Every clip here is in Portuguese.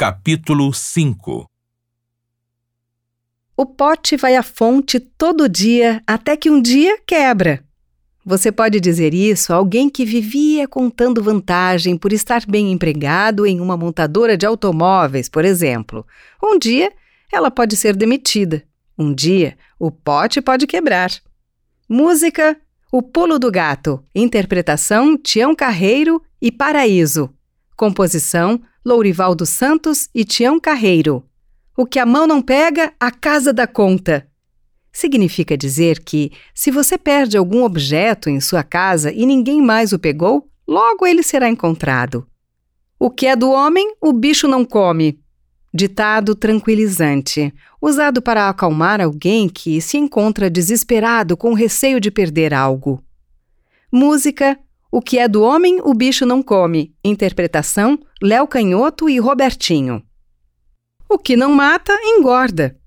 Capítulo 5 O pote vai à fonte todo dia até que um dia quebra. Você pode dizer isso a alguém que vivia contando vantagem por estar bem empregado em uma montadora de automóveis, por exemplo. Um dia ela pode ser demitida. Um dia o pote pode quebrar. Música O Pulo do Gato. Interpretação Tião Carreiro e Paraíso. Composição Lourival dos Santos e Tião Carreiro. O que a mão não pega, a casa dá conta. Significa dizer que, se você perde algum objeto em sua casa e ninguém mais o pegou, logo ele será encontrado. O que é do homem, o bicho não come. Ditado tranquilizante, usado para acalmar alguém que se encontra desesperado com receio de perder algo. Música O que é do homem, o bicho não come. Interpretação: Léo Canhoto e Robertinho. O que não mata, engorda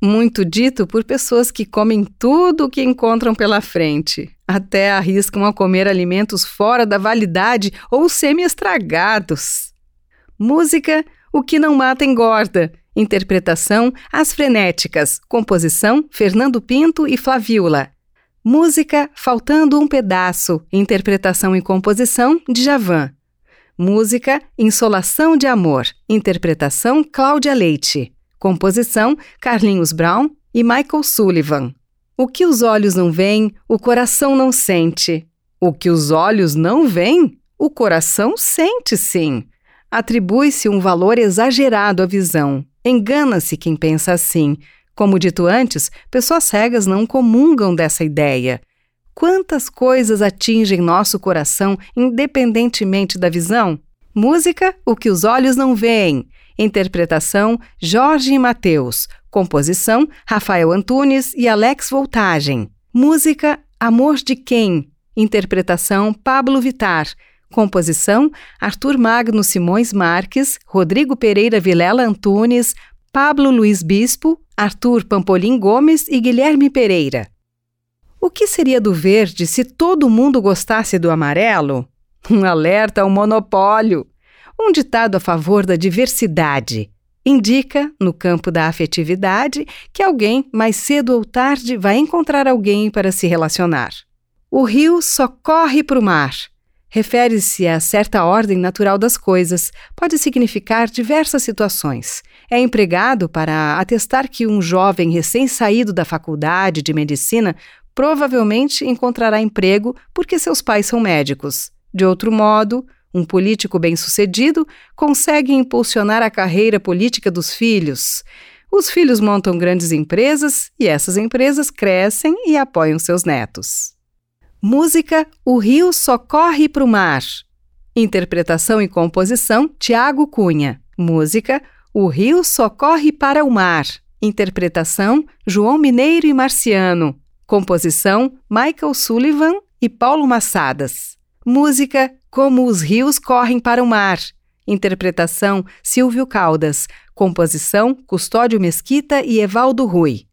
muito dito por pessoas que comem tudo o que encontram pela frente, até arriscam a comer alimentos fora da validade ou semi-estragados. Música O que não mata engorda. Interpretação As Frenéticas. Composição Fernando Pinto e Flavíola. Música Faltando um Pedaço. Interpretação e composição Djavan. Música Insolação de Amor. Interpretação Cláudia Leite. Composição: Carlinhos Brown e Michael Sullivan. O que os olhos não veem, o coração não sente. O que os olhos não veem, o coração sente sim. Atribui-se um valor exagerado à visão. Engana-se quem pensa assim. Como dito antes, pessoas cegas não comungam dessa ideia. Quantas coisas atingem nosso coração independentemente da visão? Música, o que os olhos não veem. Interpretação: Jorge e Mateus. Composição: Rafael Antunes e Alex Voltagem. Música: Amor de Quem. Interpretação: Pablo Vitar. Composição: Arthur Magno Simões Marques, Rodrigo Pereira Vilela Antunes, Pablo Luiz Bispo, Arthur Pampolim Gomes e Guilherme Pereira. O que seria do verde se todo mundo gostasse do amarelo? Um alerta ao monopólio. Um ditado a favor da diversidade indica, no campo da afetividade, que alguém, mais cedo ou tarde, vai encontrar alguém para se relacionar. O rio só corre para o mar. Refere-se a certa ordem natural das coisas, pode significar diversas situações. É empregado para atestar que um jovem recém-saído da faculdade de medicina provavelmente encontrará emprego porque seus pais são médicos. De outro modo, um político bem-sucedido consegue impulsionar a carreira política dos filhos. Os filhos montam grandes empresas e essas empresas crescem e apoiam seus netos. Música O Rio Só Corre para o Mar. Interpretação e composição Tiago Cunha. Música O Rio Só Corre para o Mar. Interpretação João Mineiro e Marciano. Composição Michael Sullivan e Paulo Massadas. Música como os rios correm para o mar. Interpretação: Silvio Caldas. Composição: Custódio Mesquita e Evaldo Rui.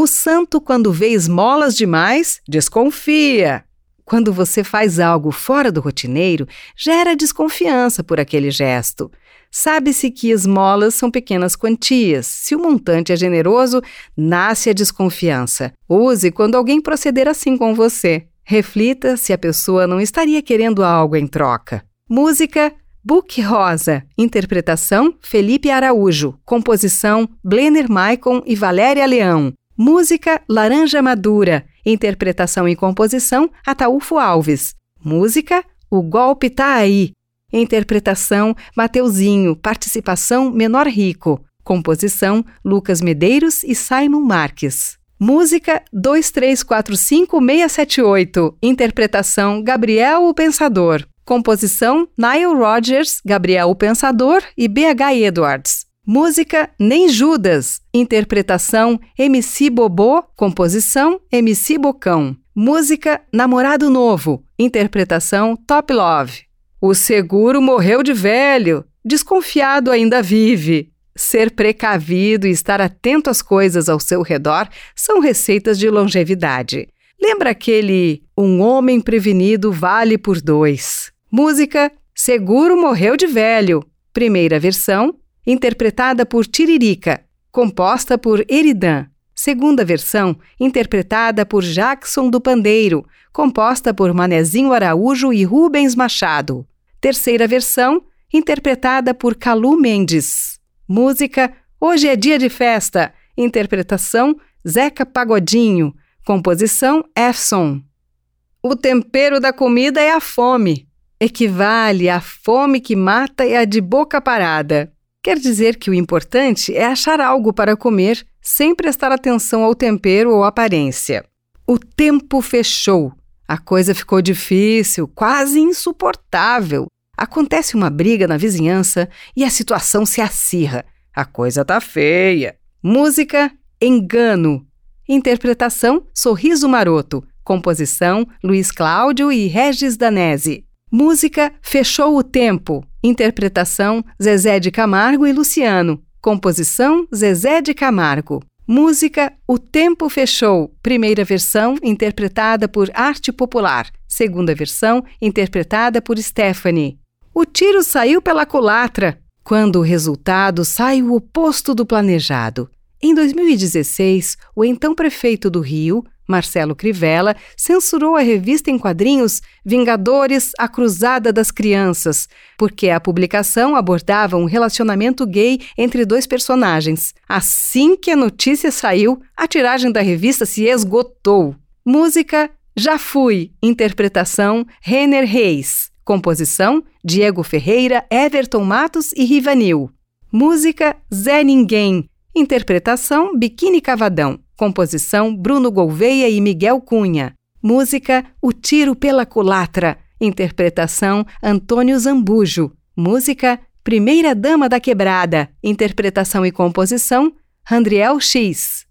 O santo, quando vê esmolas demais, desconfia. Quando você faz algo fora do rotineiro, gera desconfiança por aquele gesto. Sabe-se que esmolas são pequenas quantias. Se o montante é generoso, nasce a desconfiança. Use quando alguém proceder assim com você. Reflita se a pessoa não estaria querendo algo em troca. Música Book Rosa, interpretação Felipe Araújo, composição Blenner Maicon e Valéria Leão. Música Laranja Madura, interpretação e composição Ataúfo Alves. Música O Golpe Tá Aí, interpretação Mateuzinho, participação Menor Rico. Composição Lucas Medeiros e Simon Marques. Música 2345678. Interpretação Gabriel o Pensador. Composição Nile Rodgers, Gabriel o Pensador e BH Edwards. Música Nem Judas. Interpretação MC Bobô. Composição MC Bocão. Música Namorado Novo. Interpretação Top Love. O seguro morreu de velho. Desconfiado ainda vive. Ser precavido e estar atento às coisas ao seu redor são receitas de longevidade. Lembra aquele Um homem prevenido vale por dois? Música Seguro morreu de velho. Primeira versão, interpretada por Tiririca, composta por Eridan. Segunda versão, interpretada por Jackson do Pandeiro, composta por Manezinho Araújo e Rubens Machado. Terceira versão, interpretada por Calu Mendes. Música Hoje é Dia de Festa, interpretação Zeca Pagodinho, composição Efson. O tempero da comida é a fome. Equivale à fome que mata e a de boca parada. Quer dizer que o importante é achar algo para comer sem prestar atenção ao tempero ou aparência. O tempo fechou. A coisa ficou difícil, quase insuportável. Acontece uma briga na vizinhança e a situação se acirra. A coisa tá feia. Música Engano. Interpretação Sorriso Maroto. Composição Luiz Cláudio e Regis Danese. Música Fechou o Tempo. Interpretação Zezé de Camargo e Luciano. Composição Zezé de Camargo. Música O Tempo Fechou, primeira versão interpretada por Arte Popular, segunda versão interpretada por Stephanie. O tiro saiu pela culatra, quando o resultado sai o oposto do planejado. Em 2016, o então prefeito do Rio, Marcelo Crivella, censurou a revista em quadrinhos Vingadores A Cruzada das Crianças, porque a publicação abordava um relacionamento gay entre dois personagens. Assim que a notícia saiu, a tiragem da revista se esgotou. Música Já Fui, interpretação Renner Reis. Composição Diego Ferreira, Everton Matos e Rivanil. Música Zé Ninguém. Interpretação Biquíni Cavadão. Composição Bruno Gouveia e Miguel Cunha. Música O Tiro pela Culatra. Interpretação Antônio Zambujo. Música Primeira Dama da Quebrada. Interpretação e composição Randriel X.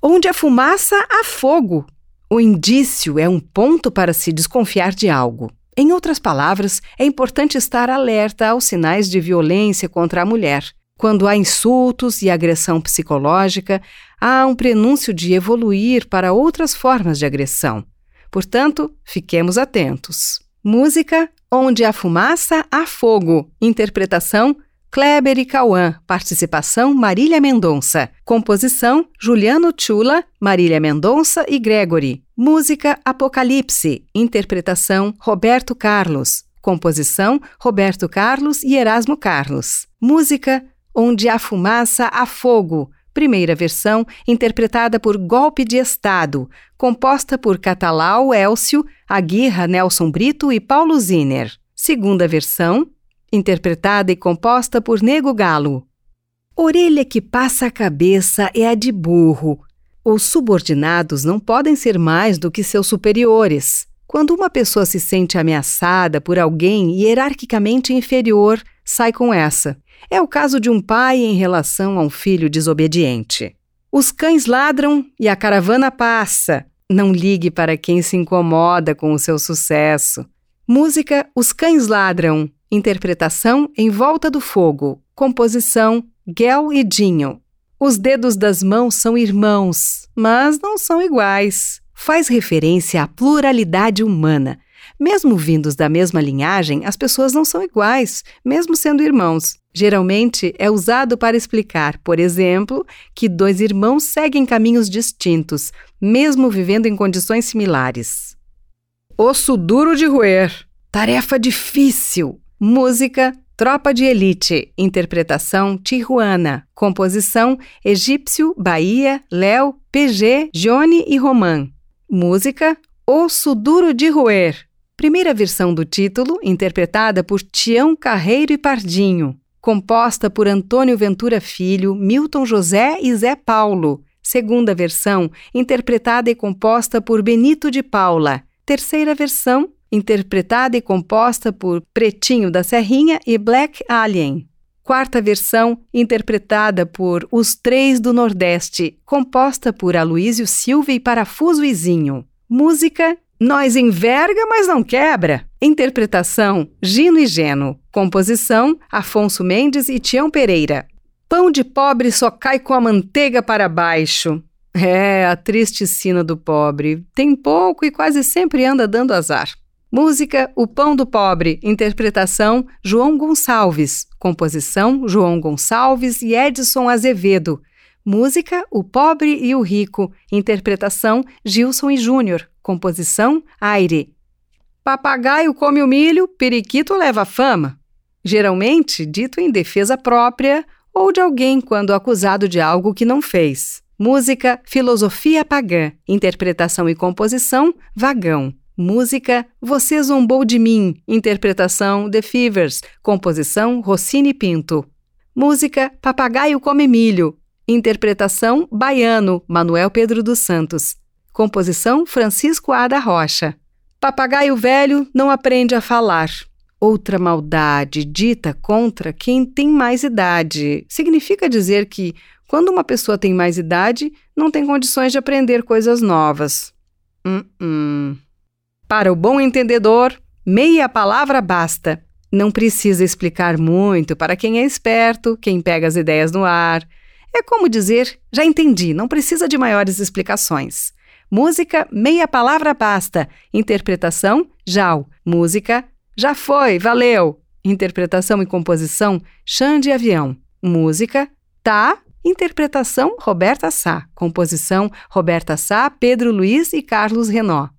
Onde a fumaça, há fogo. O indício é um ponto para se desconfiar de algo. Em outras palavras, é importante estar alerta aos sinais de violência contra a mulher. Quando há insultos e agressão psicológica, há um prenúncio de evoluir para outras formas de agressão. Portanto, fiquemos atentos. Música Onde há fumaça, há fogo. Interpretação Kleber e Cauã. Participação Marília Mendonça. Composição Juliano Chula, Marília Mendonça e Gregory. Música Apocalipse. Interpretação Roberto Carlos. Composição Roberto Carlos e Erasmo Carlos. Música Onde há fumaça, há fogo. Primeira versão, interpretada por Golpe de Estado, composta por Catalau Elcio, Aguirra Nelson Brito e Paulo Ziner. Segunda versão, interpretada e composta por Nego Galo. Orelha que passa a cabeça é a de burro. Os subordinados não podem ser mais do que seus superiores. Quando uma pessoa se sente ameaçada por alguém hierarquicamente inferior, sai com essa. É o caso de um pai em relação a um filho desobediente. Os cães ladram e a caravana passa. Não ligue para quem se incomoda com o seu sucesso. Música Os Cães Ladram. Interpretação Em Volta do Fogo. Composição Gel e Dinho. Os dedos das mãos são irmãos, mas não são iguais. Faz referência à pluralidade humana. Mesmo vindos da mesma linhagem, as pessoas não são iguais, mesmo sendo irmãos. Geralmente é usado para explicar, por exemplo, que dois irmãos seguem caminhos distintos, mesmo vivendo em condições similares. Osso duro de roer. Tarefa difícil. Música Tropa de Elite. Interpretação Tijuana. Composição Egípcio, Bahia, Léo, PG, Johnny e Roman. Música Osso Duro de Roer. Primeira versão do título, interpretada por Tião Carreiro e Pardinho composta por Antônio Ventura Filho, Milton José e Zé Paulo. Segunda versão, interpretada e composta por Benito de Paula. Terceira versão, interpretada e composta por Pretinho da Serrinha e Black Alien. Quarta versão, interpretada por Os Três do Nordeste, composta por Aloísio Silva e Parafuso Izinho. Música Nós enverga, mas não quebra. Interpretação: Gino e Geno. Composição: Afonso Mendes e Tião Pereira. Pão de pobre só cai com a manteiga para baixo. É, a triste sina do pobre. Tem pouco e quase sempre anda dando azar. Música O Pão do Pobre, interpretação João Gonçalves, composição João Gonçalves e Edson Azevedo. Música O Pobre e o Rico, interpretação Gilson e Júnior, composição Aire. Papagaio come o milho, periquito leva fama. Geralmente dito em defesa própria ou de alguém quando acusado de algo que não fez. Música Filosofia Pagã, interpretação e composição Vagão. Música Você Zombou de Mim, interpretação The Fevers, composição Rossini Pinto. Música Papagaio Come Milho, interpretação Baiano, Manuel Pedro dos Santos. Composição Francisco Ada Rocha. Papagaio velho não aprende a falar. Outra maldade dita contra quem tem mais idade. Significa dizer que, quando uma pessoa tem mais idade, não tem condições de aprender coisas novas. Uh -uh. Para o bom entendedor, meia palavra basta. Não precisa explicar muito para quem é esperto, quem pega as ideias no ar. É como dizer, já entendi, não precisa de maiores explicações. Música, meia palavra basta. Interpretação, Jal. Música, já foi, valeu. Interpretação e composição, Xande Avião. Música, tá. Interpretação, Roberta Sá. Composição, Roberta Sá, Pedro Luiz e Carlos Renó.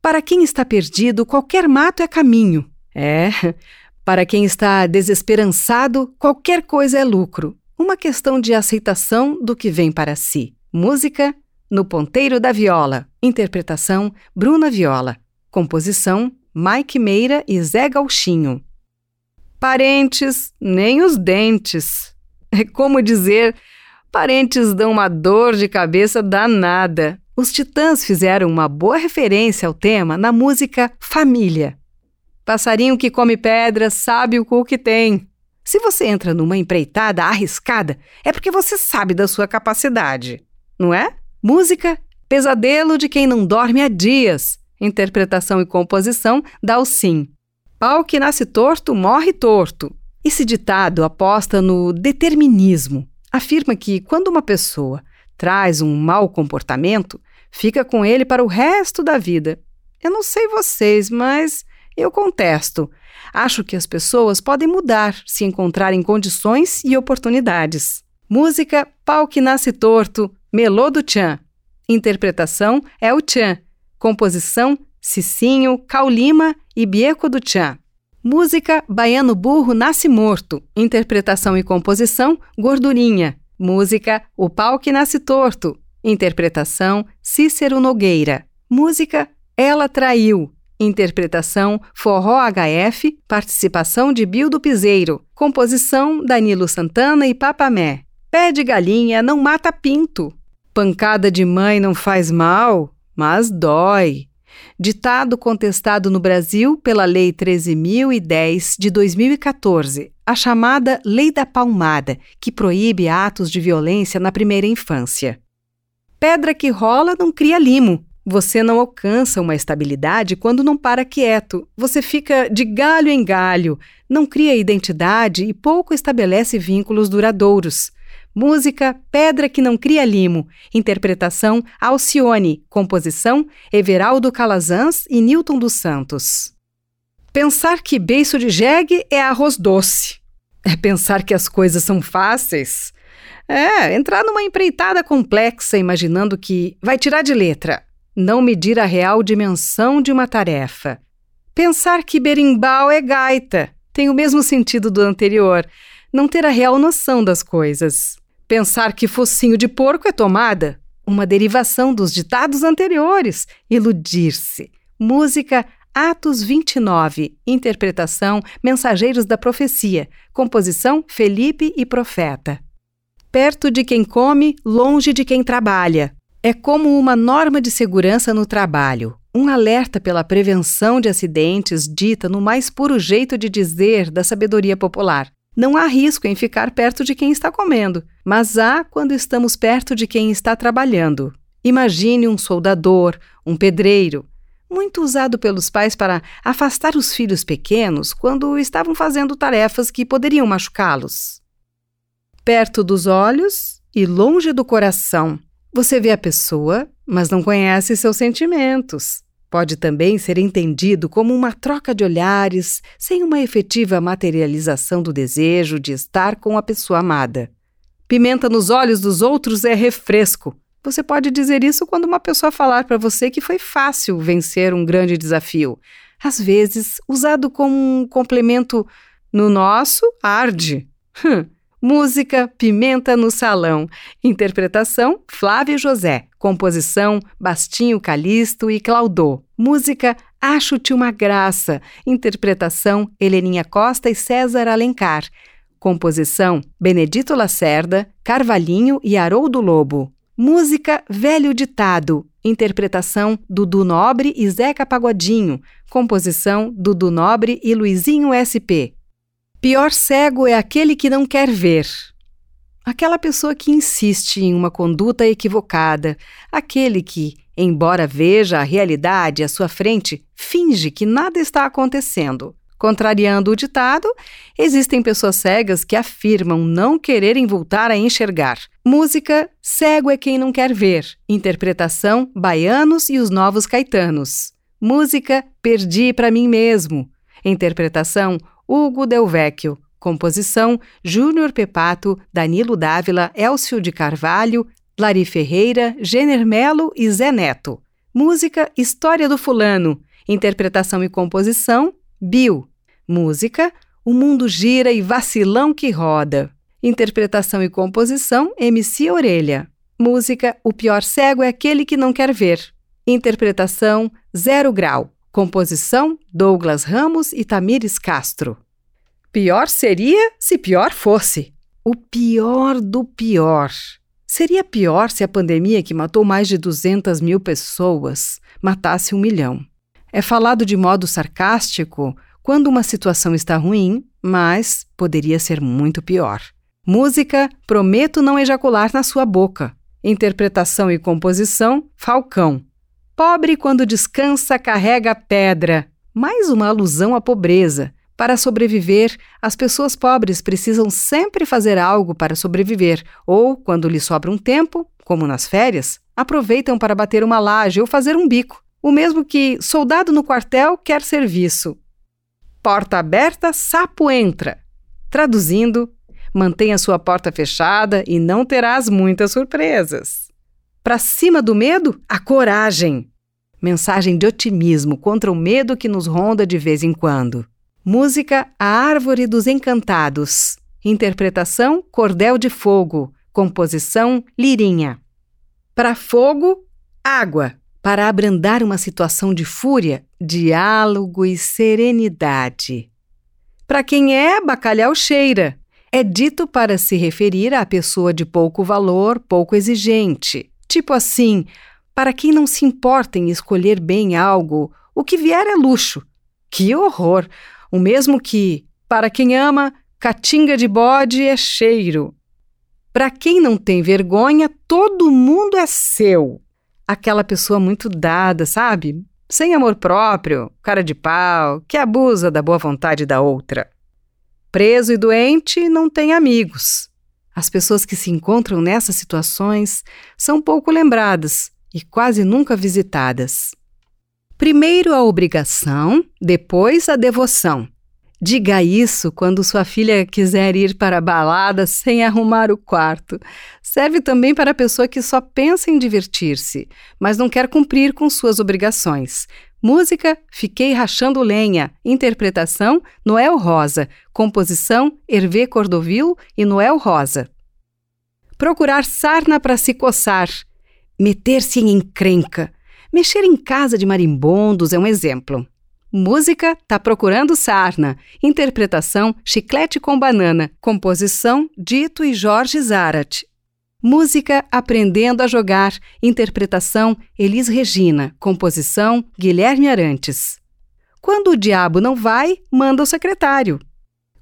Para quem está perdido, qualquer mato é caminho. É. Para quem está desesperançado, qualquer coisa é lucro. Uma questão de aceitação do que vem para si. Música No Ponteiro da Viola. Interpretação Bruna Viola. Composição Mike Meira e Zé Gauchinho. Parentes, nem os dentes. É como dizer, parentes dão uma dor de cabeça danada. Os Titãs fizeram uma boa referência ao tema na música Família. Passarinho que come pedra sabe o cu que tem. Se você entra numa empreitada arriscada, é porque você sabe da sua capacidade, não é? Música Pesadelo de quem não dorme há dias. Interpretação e composição Dalcin. Pau que nasce torto, morre torto. Esse ditado aposta no determinismo. Afirma que quando uma pessoa traz um mau comportamento, fica com ele para o resto da vida. Eu não sei vocês, mas eu contesto. Acho que as pessoas podem mudar se encontrarem condições e oportunidades. Música Pau que Nasce Torto, Melô do Tchan. Interpretação é o Tchan. Composição Cicinho, Caulima e Bieco do Tchan. Música Baiano Burro Nasce Morto. Interpretação e composição Gordurinha. Música O Pau que Nasce Torto. Interpretação Cícero Nogueira. Música Ela Traiu. Interpretação Forró HF, participação de Bildo Piseiro. Composição Danilo Santana e Papamé. Pé de galinha não mata pinto. Pancada de mãe não faz mal, mas dói. Ditado contestado no Brasil pela Lei 13.010 de 2014, a chamada Lei da Palmada, que proíbe atos de violência na primeira infância. Pedra que rola não cria limo. Você não alcança uma estabilidade quando não para quieto. Você fica de galho em galho, não cria identidade e pouco estabelece vínculos duradouros. Música Pedra que não cria limo. Interpretação Alcione. Composição Everaldo Calazans e Newton dos Santos. Pensar que beiço de jegue é arroz doce. É pensar que as coisas são fáceis. É, entrar numa empreitada complexa imaginando que vai tirar de letra, não medir a real dimensão de uma tarefa. Pensar que berimbau é gaita tem o mesmo sentido do anterior, não ter a real noção das coisas. Pensar que focinho de porco é tomada, uma derivação dos ditados anteriores. Iludir-se. Música Atos 29, interpretação Mensageiros da Profecia, composição Felipe e Profeta perto de quem come, longe de quem trabalha. É como uma norma de segurança no trabalho, um alerta pela prevenção de acidentes dita no mais puro jeito de dizer da sabedoria popular. Não há risco em ficar perto de quem está comendo, mas há quando estamos perto de quem está trabalhando. Imagine um soldador, um pedreiro, muito usado pelos pais para afastar os filhos pequenos quando estavam fazendo tarefas que poderiam machucá-los perto dos olhos e longe do coração. Você vê a pessoa, mas não conhece seus sentimentos. Pode também ser entendido como uma troca de olhares, sem uma efetiva materialização do desejo de estar com a pessoa amada. Pimenta nos olhos dos outros é refresco. Você pode dizer isso quando uma pessoa falar para você que foi fácil vencer um grande desafio. Às vezes, usado como um complemento no nosso, arde. Hum. Música Pimenta no Salão. Interpretação Flávio José. Composição Bastinho Calisto e Claudô. Música Acho-te uma graça. Interpretação Heleninha Costa e César Alencar. Composição Benedito Lacerda, Carvalhinho e Haroldo Lobo. Música Velho Ditado. Interpretação Dudu Nobre e Zeca Pagodinho. Composição Dudu Nobre e Luizinho SP. Pior cego é aquele que não quer ver. Aquela pessoa que insiste em uma conduta equivocada, aquele que, embora veja a realidade à sua frente, finge que nada está acontecendo. Contrariando o ditado, existem pessoas cegas que afirmam não quererem voltar a enxergar. Música Cego é quem não quer ver. Interpretação Baianos e os Novos Caetanos. Música Perdi para mim mesmo. Interpretação Hugo Del Vecchio. Composição: Júnior Pepato, Danilo Dávila, Elcio de Carvalho, Lari Ferreira, Jenner Melo e Zé Neto. Música: História do Fulano. Interpretação e composição: Bill. Música: O Mundo Gira e Vacilão que Roda. Interpretação e composição: MC Orelha. Música: O Pior Cego é aquele que não quer ver. Interpretação: Zero Grau. Composição: Douglas Ramos e Tamires Castro. Pior seria se pior fosse. O pior do pior. Seria pior se a pandemia que matou mais de 200 mil pessoas matasse um milhão. É falado de modo sarcástico quando uma situação está ruim, mas poderia ser muito pior. Música Prometo Não Ejacular na Sua Boca. Interpretação e composição Falcão. Pobre quando descansa carrega pedra. Mais uma alusão à pobreza. Para sobreviver, as pessoas pobres precisam sempre fazer algo para sobreviver, ou, quando lhes sobra um tempo, como nas férias, aproveitam para bater uma laje ou fazer um bico. O mesmo que soldado no quartel quer serviço. Porta aberta, sapo entra. Traduzindo, mantenha sua porta fechada e não terás muitas surpresas. Para cima do medo, a coragem. Mensagem de otimismo contra o medo que nos ronda de vez em quando. Música A Árvore dos Encantados. Interpretação Cordel de Fogo. Composição Lirinha. Para fogo, água. Para abrandar uma situação de fúria, diálogo e serenidade. Para quem é, bacalhau cheira. É dito para se referir à pessoa de pouco valor, pouco exigente. Tipo assim, para quem não se importa em escolher bem algo, o que vier é luxo. Que horror! O mesmo que, para quem ama, catinga de bode é cheiro. Para quem não tem vergonha, todo mundo é seu. Aquela pessoa muito dada, sabe? Sem amor próprio, cara de pau, que abusa da boa vontade da outra. Preso e doente não tem amigos. As pessoas que se encontram nessas situações são pouco lembradas e quase nunca visitadas. Primeiro a obrigação, depois a devoção. Diga isso quando sua filha quiser ir para a balada sem arrumar o quarto. Serve também para a pessoa que só pensa em divertir-se, mas não quer cumprir com suas obrigações. Música Fiquei Rachando Lenha. Interpretação Noel Rosa. Composição Hervé Cordovil e Noel Rosa. Procurar sarna para se coçar. Meter-se em encrenca. Mexer em casa de marimbondos é um exemplo. Música Tá Procurando Sarna. Interpretação Chiclete com Banana. Composição Dito e Jorge Zarat. Música Aprendendo a Jogar. Interpretação Elis Regina. Composição Guilherme Arantes. Quando o diabo não vai, manda o secretário.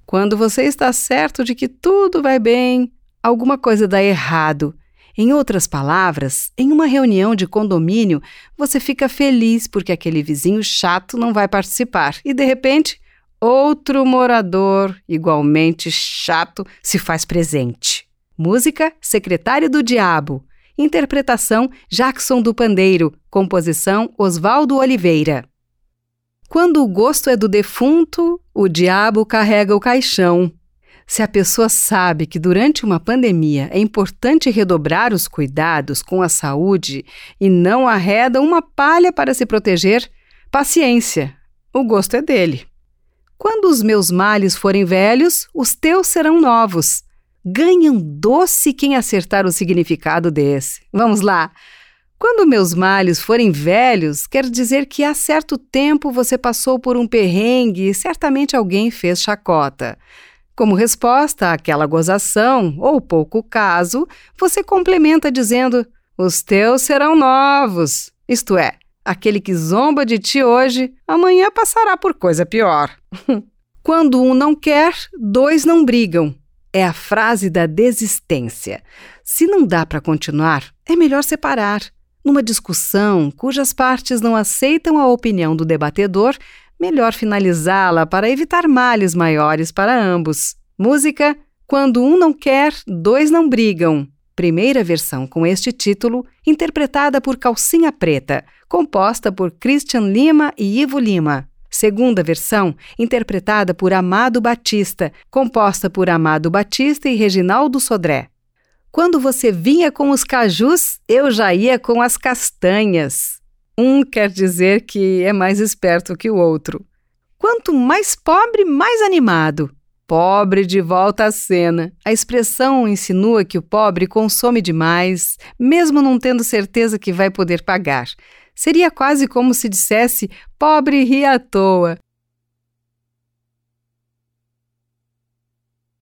Quando você está certo de que tudo vai bem, alguma coisa dá errado em outras palavras, em uma reunião de condomínio, você fica feliz porque aquele vizinho chato não vai participar e, de repente, outro morador igualmente chato se faz presente. Música Secretário do Diabo. interpretação Jackson do Pandeiro, composição Oswaldo Oliveira. Quando o gosto é do defunto, o diabo carrega o caixão. Se a pessoa sabe que durante uma pandemia é importante redobrar os cuidados com a saúde e não arreda uma palha para se proteger, paciência, o gosto é dele. Quando os meus males forem velhos, os teus serão novos. Ganham doce quem acertar o significado desse. Vamos lá. Quando meus males forem velhos, quer dizer que há certo tempo você passou por um perrengue e certamente alguém fez chacota. Como resposta àquela gozação, ou pouco caso, você complementa dizendo: Os teus serão novos. Isto é, aquele que zomba de ti hoje, amanhã passará por coisa pior. Quando um não quer, dois não brigam. É a frase da desistência. Se não dá para continuar, é melhor separar. Numa discussão cujas partes não aceitam a opinião do debatedor, melhor finalizá-la para evitar males maiores para ambos. Música Quando um não quer, dois não brigam. Primeira versão com este título, interpretada por Calcinha Preta, composta por Christian Lima e Ivo Lima. Segunda versão, interpretada por Amado Batista, composta por Amado Batista e Reginaldo Sodré. Quando você vinha com os cajus, eu já ia com as castanhas. Um quer dizer que é mais esperto que o outro. Quanto mais pobre, mais animado. Pobre de volta à cena. A expressão insinua que o pobre consome demais, mesmo não tendo certeza que vai poder pagar. Seria quase como se dissesse pobre ri à toa.